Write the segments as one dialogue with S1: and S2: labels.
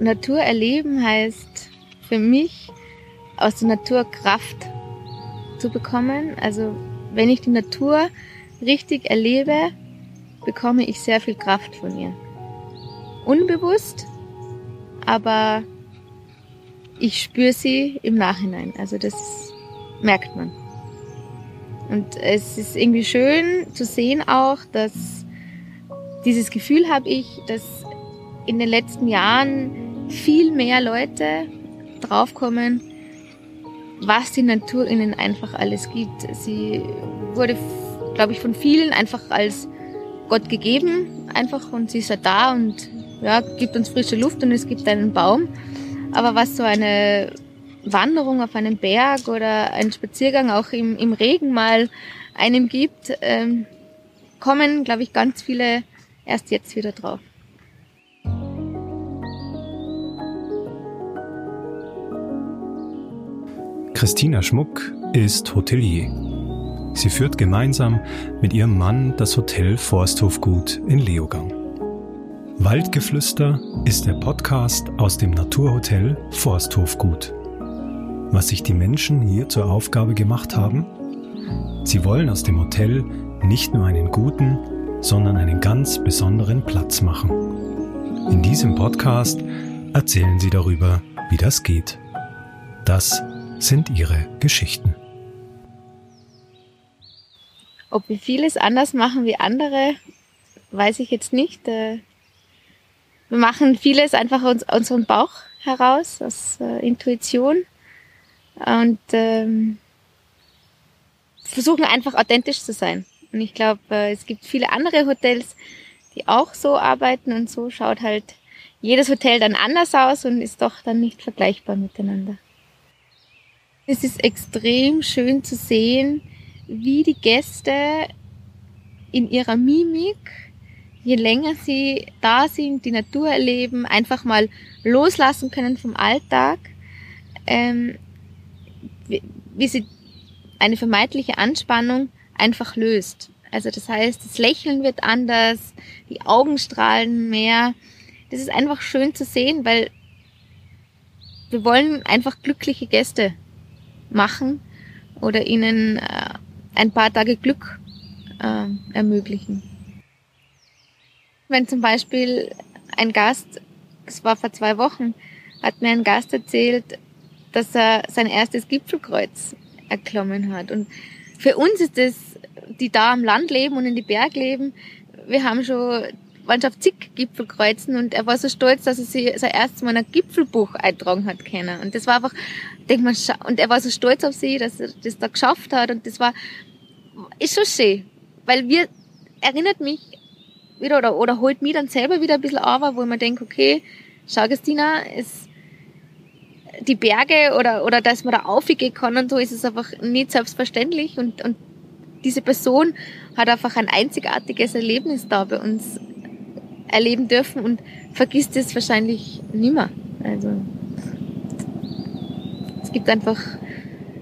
S1: Natur erleben heißt für mich aus der Natur Kraft zu bekommen. Also wenn ich die Natur richtig erlebe, bekomme ich sehr viel Kraft von ihr. Unbewusst, aber ich spüre sie im Nachhinein. Also das merkt man. Und es ist irgendwie schön zu sehen auch, dass dieses Gefühl habe ich, dass in den letzten Jahren viel mehr Leute draufkommen, was die Natur ihnen einfach alles gibt. Sie wurde, glaube ich, von vielen einfach als Gott gegeben, einfach und sie ist ja da und ja, gibt uns frische Luft und es gibt einen Baum. Aber was so eine Wanderung auf einem Berg oder ein Spaziergang auch im, im Regen mal einem gibt, ähm, kommen, glaube ich, ganz viele erst jetzt wieder drauf.
S2: Christina Schmuck ist Hotelier. Sie führt gemeinsam mit ihrem Mann das Hotel Forsthofgut in Leogang. Waldgeflüster ist der Podcast aus dem Naturhotel Forsthofgut. Was sich die Menschen hier zur Aufgabe gemacht haben? Sie wollen aus dem Hotel nicht nur einen guten, sondern einen ganz besonderen Platz machen. In diesem Podcast erzählen sie darüber, wie das geht. Das sind ihre Geschichten.
S1: Ob wir vieles anders machen wie andere, weiß ich jetzt nicht. Äh, wir machen vieles einfach aus unserem Bauch heraus, aus äh, Intuition und ähm, versuchen einfach authentisch zu sein. Und ich glaube, äh, es gibt viele andere Hotels, die auch so arbeiten und so schaut halt jedes Hotel dann anders aus und ist doch dann nicht vergleichbar miteinander. Es ist extrem schön zu sehen, wie die Gäste in ihrer Mimik, je länger sie da sind, die Natur erleben, einfach mal loslassen können vom Alltag, ähm, wie, wie sie eine vermeintliche Anspannung einfach löst. Also das heißt, das Lächeln wird anders, die Augen strahlen mehr. Das ist einfach schön zu sehen, weil wir wollen einfach glückliche Gäste machen oder ihnen äh, ein paar Tage Glück äh, ermöglichen. Wenn zum Beispiel ein Gast, es war vor zwei Wochen, hat mir ein Gast erzählt, dass er sein erstes Gipfelkreuz erklommen hat. Und für uns ist es, die da am Land leben und in die Berg leben, wir haben schon auf zig Gipfelkreuzen und er war so stolz, dass er sich sein erstes Mal ein Gipfelbuch eintragen hat können. Und das war einfach, denk mal, und er war so stolz auf sie, dass er das da geschafft hat. Und das war, ist schon schön, weil wir, erinnert mich wieder oder, oder holt mich dann selber wieder ein bisschen auf, wo ich mir denke, okay, schau Christina, es, die Berge oder, oder dass man da aufgehen kann und so ist es einfach nicht selbstverständlich. Und, und diese Person hat einfach ein einzigartiges Erlebnis da bei uns erleben dürfen und vergisst es wahrscheinlich nimmer. Also es gibt einfach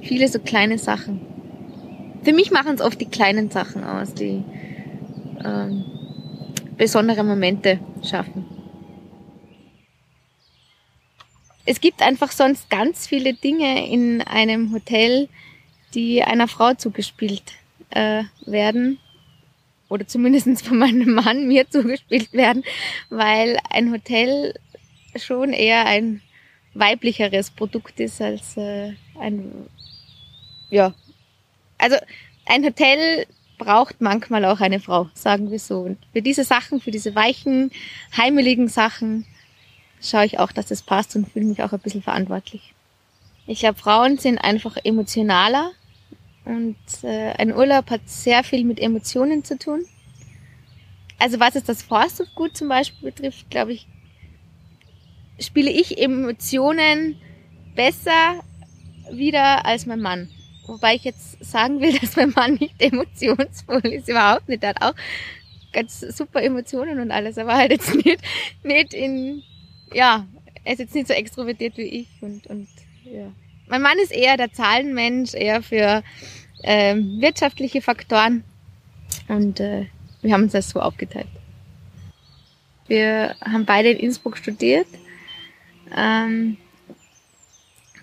S1: viele so kleine Sachen. Für mich machen es oft die kleinen Sachen aus, die ähm, besondere Momente schaffen. Es gibt einfach sonst ganz viele Dinge in einem Hotel, die einer Frau zugespielt äh, werden oder zumindest von meinem Mann mir zugespielt werden, weil ein Hotel schon eher ein weiblicheres Produkt ist als äh, ein, ja, also ein Hotel braucht manchmal auch eine Frau, sagen wir so. Und für diese Sachen, für diese weichen, heimeligen Sachen schaue ich auch, dass das passt und fühle mich auch ein bisschen verantwortlich. Ich glaube, Frauen sind einfach emotionaler und äh, ein Urlaub hat sehr viel mit Emotionen zu tun. Also was es das Forsthofgut zum Beispiel betrifft, glaube ich, spiele ich Emotionen besser wieder als mein Mann. Wobei ich jetzt sagen will, dass mein Mann nicht emotionsvoll ist, überhaupt nicht. Er hat auch ganz super Emotionen und alles, aber halt jetzt nicht, nicht in, ja, er ist jetzt nicht so extrovertiert wie ich und, und ja. Mein Mann ist eher der Zahlenmensch, eher für ähm, wirtschaftliche Faktoren. Und äh, wir haben uns das so aufgeteilt. Wir haben beide in Innsbruck studiert Ähm,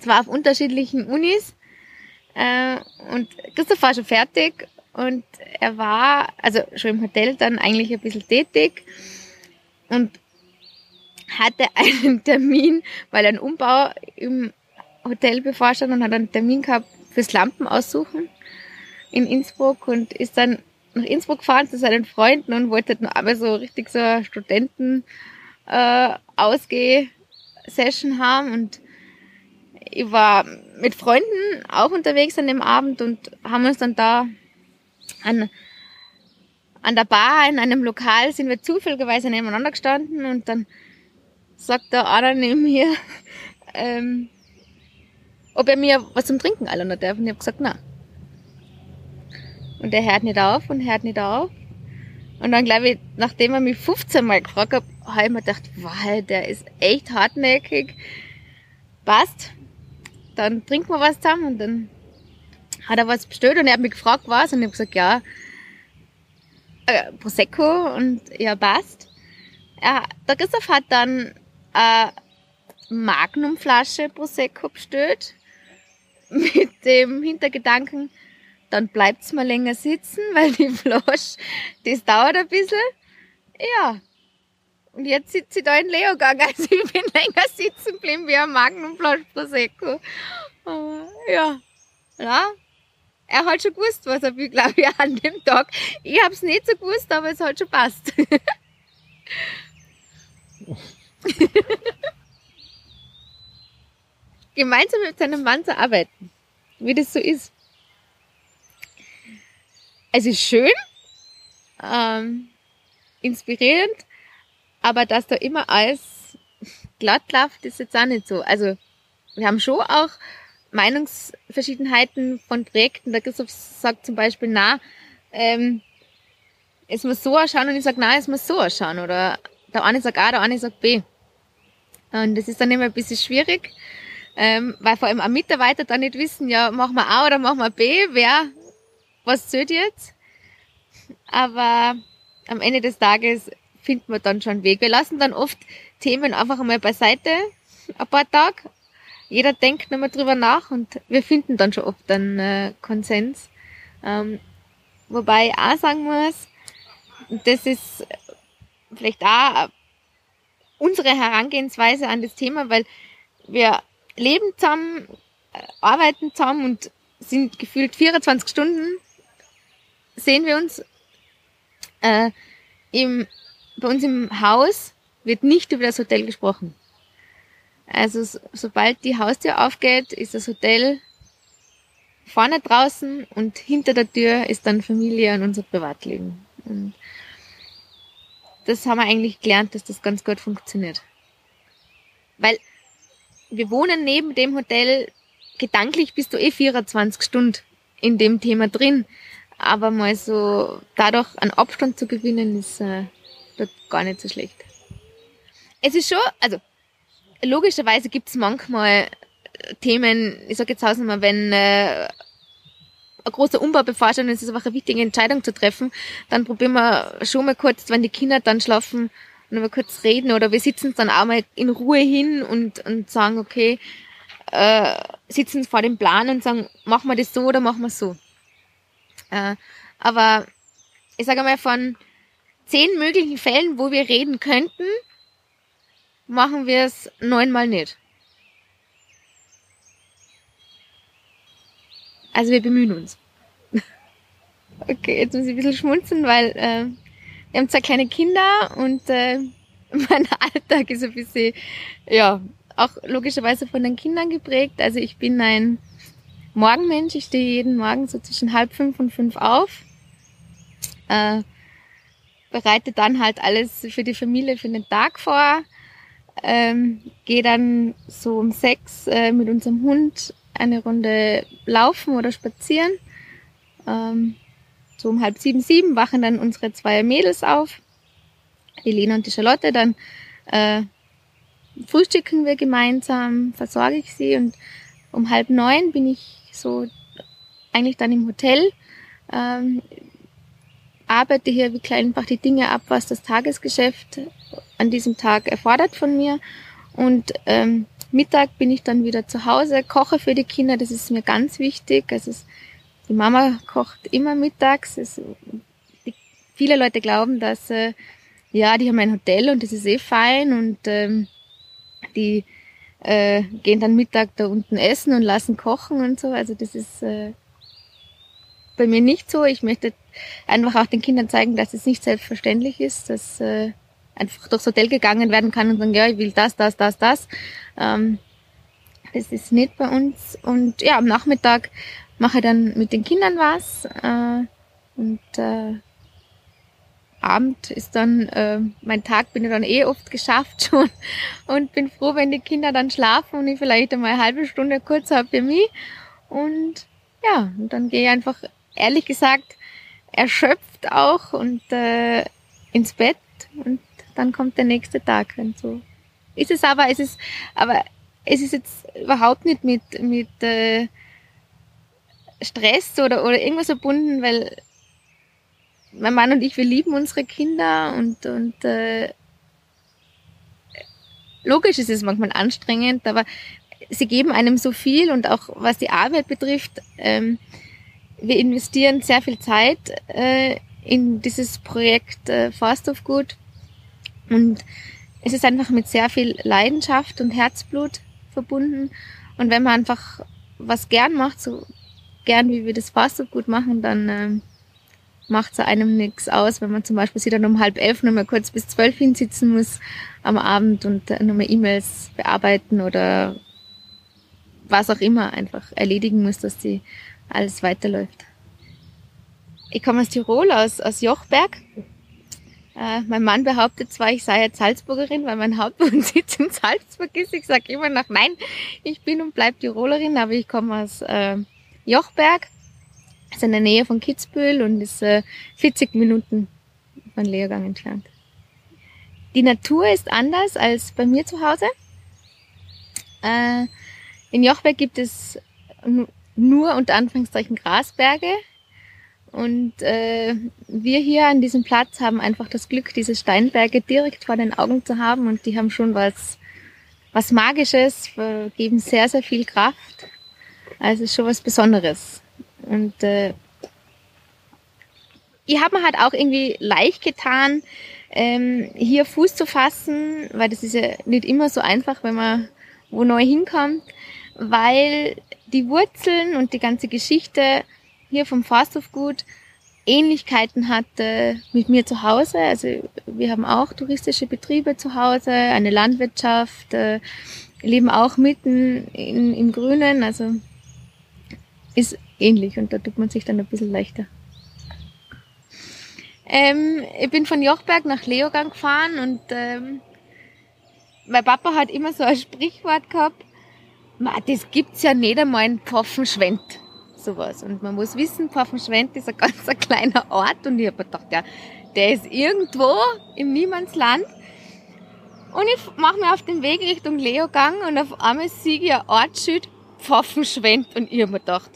S1: zwar auf unterschiedlichen Unis. Äh, und Christoph war schon fertig und er war, also schon im Hotel dann eigentlich ein bisschen tätig und hatte einen Termin, weil einen Umbau im Hotel bevorstand und hat einen Termin gehabt fürs Lampen aussuchen in Innsbruck und ist dann nach Innsbruck gefahren zu seinen Freunden und wollte dann aber so richtig so Studenten äh, Ausgeh-Session haben und ich war mit Freunden auch unterwegs an dem Abend und haben uns dann da an, an der Bar in einem Lokal sind wir zufälligerweise nebeneinander gestanden und dann sagt der einer neben mir, ähm, ob er mir was zum Trinken einladen darf. Und ich habe gesagt, na. Und er hört nicht auf und hört nicht auf. Und dann glaube ich, nachdem er mich 15 Mal gefragt hat, habe ich mir gedacht, wow, der ist echt hartnäckig. Passt. Dann trinken wir was zusammen und dann hat er was bestellt und er hat mich gefragt, was und ich habe gesagt, ja, äh, Prosecco und ja, passt. Ja, der Christoph hat dann eine Magnumflasche Prosecco bestellt mit dem Hintergedanken, dann bleibt's mal länger sitzen, weil die Flasche, das dauert ein bisschen. Ja. Und jetzt sitze ich da in Leogang, also ich bin länger sitzen geblieben wie ein Magnumflasche Prosecco. Aber, ja. Ja. Er hat schon gewusst, was er will, glaube ich, an dem Tag. Ich hab's nicht so gewusst, aber es hat schon passt. Gemeinsam mit seinem Mann zu arbeiten, wie das so ist. Es ist schön, ähm, inspirierend, aber dass da immer alles glatt läuft, ist jetzt auch nicht so. Also wir haben schon auch Meinungsverschiedenheiten von Projekten. Der Christoph sagt zum Beispiel, na, ähm, es muss so ausschauen und ich sage, nein, es muss so ausschauen. Oder der eine sagt A, der eine sagt B. Und das ist dann immer ein bisschen schwierig, ähm, weil vor allem auch Mitarbeiter dann nicht wissen, ja, machen wir A oder machen wir B, wer, was zählt jetzt? Aber am Ende des Tages finden wir dann schon einen Weg. Wir lassen dann oft Themen einfach einmal beiseite, ein paar Tage. Jeder denkt nochmal drüber nach und wir finden dann schon oft einen äh, Konsens. Ähm, wobei ich auch sagen muss, das ist vielleicht auch unsere Herangehensweise an das Thema, weil wir leben zusammen, äh, arbeiten zusammen und sind gefühlt 24 Stunden sehen wir uns. Äh, im, bei uns im Haus wird nicht über das Hotel gesprochen. Also so, sobald die Haustür aufgeht, ist das Hotel vorne draußen und hinter der Tür ist dann Familie und unser Privatleben. Und das haben wir eigentlich gelernt, dass das ganz gut funktioniert. Weil wir wohnen neben dem Hotel, gedanklich bist du eh 24 Stunden in dem Thema drin. Aber mal so dadurch einen Abstand zu gewinnen, ist äh, gar nicht so schlecht. Es ist schon, also logischerweise gibt es manchmal Themen, ich sage jetzt mal, wenn äh, ein großer Umbau bevorsteht und es ist einfach eine wichtige Entscheidung zu treffen, dann probieren wir schon mal kurz, wenn die Kinder dann schlafen, noch mal kurz reden oder wir sitzen dann auch mal in Ruhe hin und, und sagen, okay, äh, sitzen vor dem Plan und sagen, machen wir das so oder machen wir so. Äh, aber ich sage mal, von zehn möglichen Fällen, wo wir reden könnten, machen wir es neunmal nicht. Also wir bemühen uns. okay, jetzt muss ich ein bisschen schmunzeln, weil äh, wir haben zwei kleine Kinder und äh, mein Alltag ist ein bisschen, ja, auch logischerweise von den Kindern geprägt. Also ich bin ein Morgenmensch. Ich stehe jeden Morgen so zwischen halb fünf und fünf auf. Äh, bereite dann halt alles für die Familie für den Tag vor. Ähm, gehe dann so um sechs äh, mit unserem Hund eine Runde laufen oder spazieren. Ähm, so um halb sieben, sieben wachen dann unsere zwei Mädels auf, die Lena und die Charlotte. Dann äh, frühstücken wir gemeinsam, versorge ich sie und um halb neun bin ich so eigentlich dann im Hotel. Ähm, arbeite hier wirklich einfach die Dinge ab, was das Tagesgeschäft an diesem Tag erfordert von mir Und ähm, Mittag bin ich dann wieder zu Hause, koche für die Kinder, das ist mir ganz wichtig. Also es, die Mama kocht immer mittags. Es, die, viele Leute glauben, dass äh, ja, die haben ein Hotel und das ist eh fein und ähm, die äh, gehen dann Mittag da unten essen und lassen kochen und so. Also das ist äh, bei mir nicht so. Ich möchte einfach auch den Kindern zeigen, dass es nicht selbstverständlich ist, dass äh, einfach durchs Hotel gegangen werden kann und sagen, ja, ich will das, das, das, das. Ähm, das ist nicht bei uns. Und ja, am Nachmittag mache dann mit den Kindern was. Äh, und äh, Abend ist dann, äh, mein Tag bin ich dann eh oft geschafft schon und bin froh, wenn die Kinder dann schlafen und ich vielleicht einmal eine halbe Stunde kurz habe für mich. Und ja, und dann gehe ich einfach, ehrlich gesagt, erschöpft auch und äh, ins Bett und dann kommt der nächste Tag. Und so ist es aber, es ist, aber es ist jetzt überhaupt nicht mit, mit äh, Stress oder, oder irgendwas verbunden, weil mein Mann und ich, wir lieben unsere Kinder und, und äh, logisch ist es manchmal anstrengend, aber sie geben einem so viel und auch was die Arbeit betrifft, ähm, wir investieren sehr viel Zeit äh, in dieses Projekt äh, Forsthofgut und es ist einfach mit sehr viel Leidenschaft und Herzblut verbunden. Und wenn man einfach was gern macht, so gern wie wir das Forsthofgut machen, dann äh, macht es einem nichts aus, wenn man zum Beispiel sich dann um halb elf nochmal kurz bis zwölf hinsitzen muss am Abend und nochmal E-Mails bearbeiten oder was auch immer einfach erledigen muss, dass die alles weiterläuft. Ich komme aus Tirol, aus, aus Jochberg. Äh, mein Mann behauptet zwar, ich sei jetzt Salzburgerin, weil mein Hauptwohnsitz in Salzburg ist. Ich sage immer noch, nein, ich bin und bleib Tirolerin, aber ich komme aus äh, Jochberg ist in der Nähe von Kitzbühel und ist äh, 40 Minuten von Leogang entfernt. Die Natur ist anders als bei mir zu Hause. Äh, in Jochberg gibt es nur unter Anführungszeichen Grasberge. Und äh, wir hier an diesem Platz haben einfach das Glück, diese Steinberge direkt vor den Augen zu haben und die haben schon was, was Magisches, geben sehr, sehr viel Kraft. Also schon was Besonderes. Und äh, ich habe mir halt auch irgendwie leicht getan, ähm, hier Fuß zu fassen, weil das ist ja nicht immer so einfach, wenn man wo neu hinkommt, weil die Wurzeln und die ganze Geschichte hier vom Forsthofgut Ähnlichkeiten hatte mit mir zu Hause. Also wir haben auch touristische Betriebe zu Hause, eine Landwirtschaft, äh, leben auch mitten in, im Grünen. Also ist ähnlich und da tut man sich dann ein bisschen leichter. Ähm, ich bin von Jochberg nach Leogang gefahren und ähm, mein Papa hat immer so ein Sprichwort gehabt, das gibt's ja nicht einmal in Pfaffenschwendt. Sowas. Und man muss wissen, Pfaffenschwendt ist ein ganz ein kleiner Ort und ich habe gedacht, ja, der ist irgendwo im Niemandsland. Und ich mache mir auf den Weg Richtung Leogang und auf einmal sehe ich ein Ortsschild Pfaffenschwendt und ich habe mir gedacht,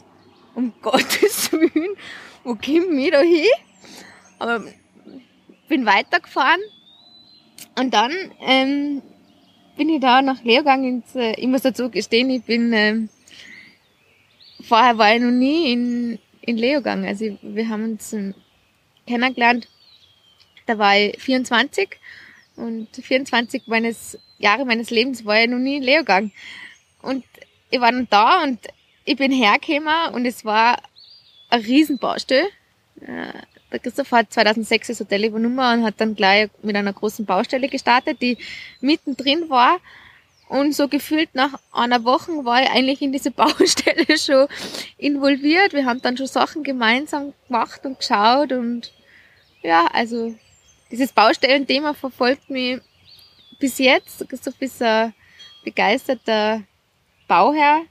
S1: um Gottes Willen, wo kommen wir da hin? Aber bin weitergefahren und dann ähm, bin ich da nach Lehrgang ins, äh, ich muss dazu gestehen, ich bin, ähm, vorher war ich noch nie in, in Leogang. Also wir haben uns ähm, kennengelernt, da war ich 24 und 24 meines Jahre meines Lebens war ich noch nie in Leogang. Und ich war dann da und ich bin hergekommen und es war ein Riesenbaustelle. Äh, der Christoph hat 2006 das Hotel übernommen und hat dann gleich mit einer großen Baustelle gestartet, die mittendrin war. Und so gefühlt nach einer Woche war ich eigentlich in diese Baustelle schon involviert. Wir haben dann schon Sachen gemeinsam gemacht und geschaut und ja, also dieses Baustellenthema verfolgt mich bis jetzt. Christoph ist ein begeisterter Bauherr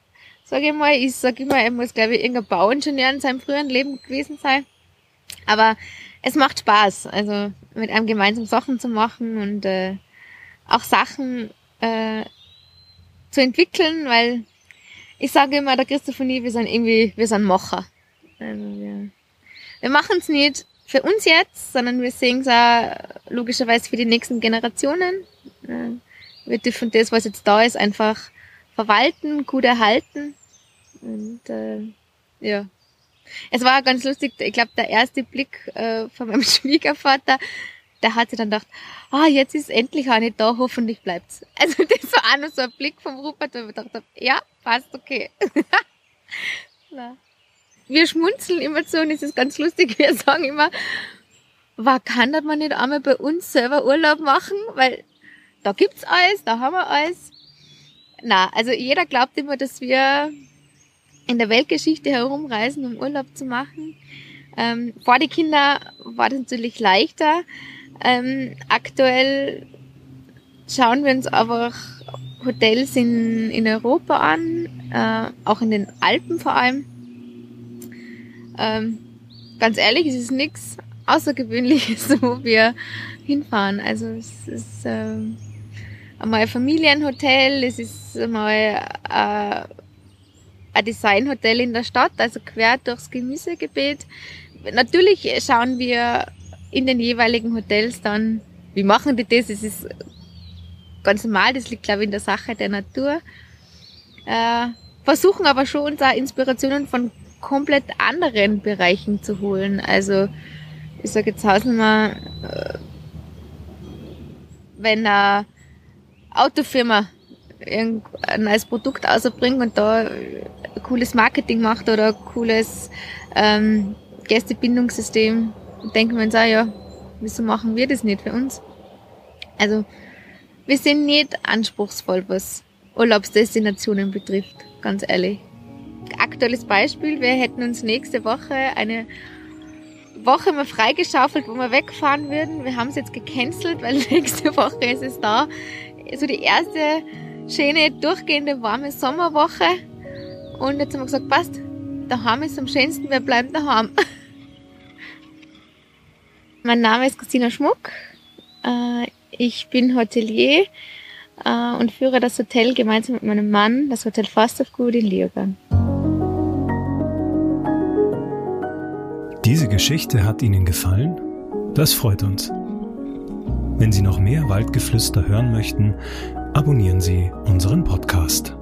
S1: sage ich mal. Ich sage immer, er muss, glaube ich, irgendein Bauingenieur in seinem früheren Leben gewesen sein. Aber es macht Spaß, also mit einem gemeinsam Sachen zu machen und äh, auch Sachen äh, zu entwickeln, weil ich sage immer, der Christoph und ich, wir sind irgendwie, wir sind Macher. Also wir, wir machen es nicht für uns jetzt, sondern wir sehen es auch logischerweise für die nächsten Generationen. Wir dürfen das, was jetzt da ist, einfach verwalten, gut erhalten. Und äh, ja. Es war ganz lustig, ich glaube, der erste Blick äh, von meinem Schwiegervater, der hat sich dann gedacht, ah, jetzt ist endlich eine da, hoffentlich bleibt's. Also das war auch noch so ein Blick vom Rupert, wo ich gedacht habe, ja, passt, okay. wir schmunzeln immer so und es ist ganz lustig, wir sagen immer, war kann man nicht einmal bei uns selber Urlaub machen, weil da gibt's alles, da haben wir alles. Na, also jeder glaubt immer, dass wir in der Weltgeschichte herumreisen, um Urlaub zu machen. Ähm, vor die Kinder war das natürlich leichter. Ähm, aktuell schauen wir uns einfach Hotels in, in Europa an, äh, auch in den Alpen vor allem. Ähm, ganz ehrlich, es ist nichts Außergewöhnliches, wo wir hinfahren. Also es ist äh, einmal ein Familienhotel, es ist einmal äh, ein Designhotel in der Stadt, also quer durchs Gemüsegebiet. Natürlich schauen wir in den jeweiligen Hotels dann, wie machen die das? Es ist ganz normal, das liegt, glaube ich, in der Sache der Natur. Äh, versuchen aber schon uns auch Inspirationen von komplett anderen Bereichen zu holen. Also ich sage jetzt Hausnummer, äh, wenn eine Autofirma ein neues Produkt ausbringt und da cooles Marketing macht oder cooles ähm, Gästebindungssystem, denken wir uns auch, ja, wieso machen wir das nicht für uns? Also, wir sind nicht anspruchsvoll, was Urlaubsdestinationen betrifft, ganz ehrlich. Aktuelles Beispiel, wir hätten uns nächste Woche eine Woche mal freigeschaufelt, wo wir wegfahren würden. Wir haben es jetzt gecancelt, weil nächste Woche ist es da. So die erste schöne, durchgehende, warme Sommerwoche. Und jetzt haben wir gesagt, passt, daheim ist am schönsten, wir bleiben daheim. mein Name ist Christina Schmuck. Äh, ich bin Hotelier äh, und führe das Hotel gemeinsam mit meinem Mann, das Hotel Fast of Good in Leogang.
S2: Diese Geschichte hat Ihnen gefallen? Das freut uns. Wenn Sie noch mehr Waldgeflüster hören möchten, abonnieren Sie unseren Podcast.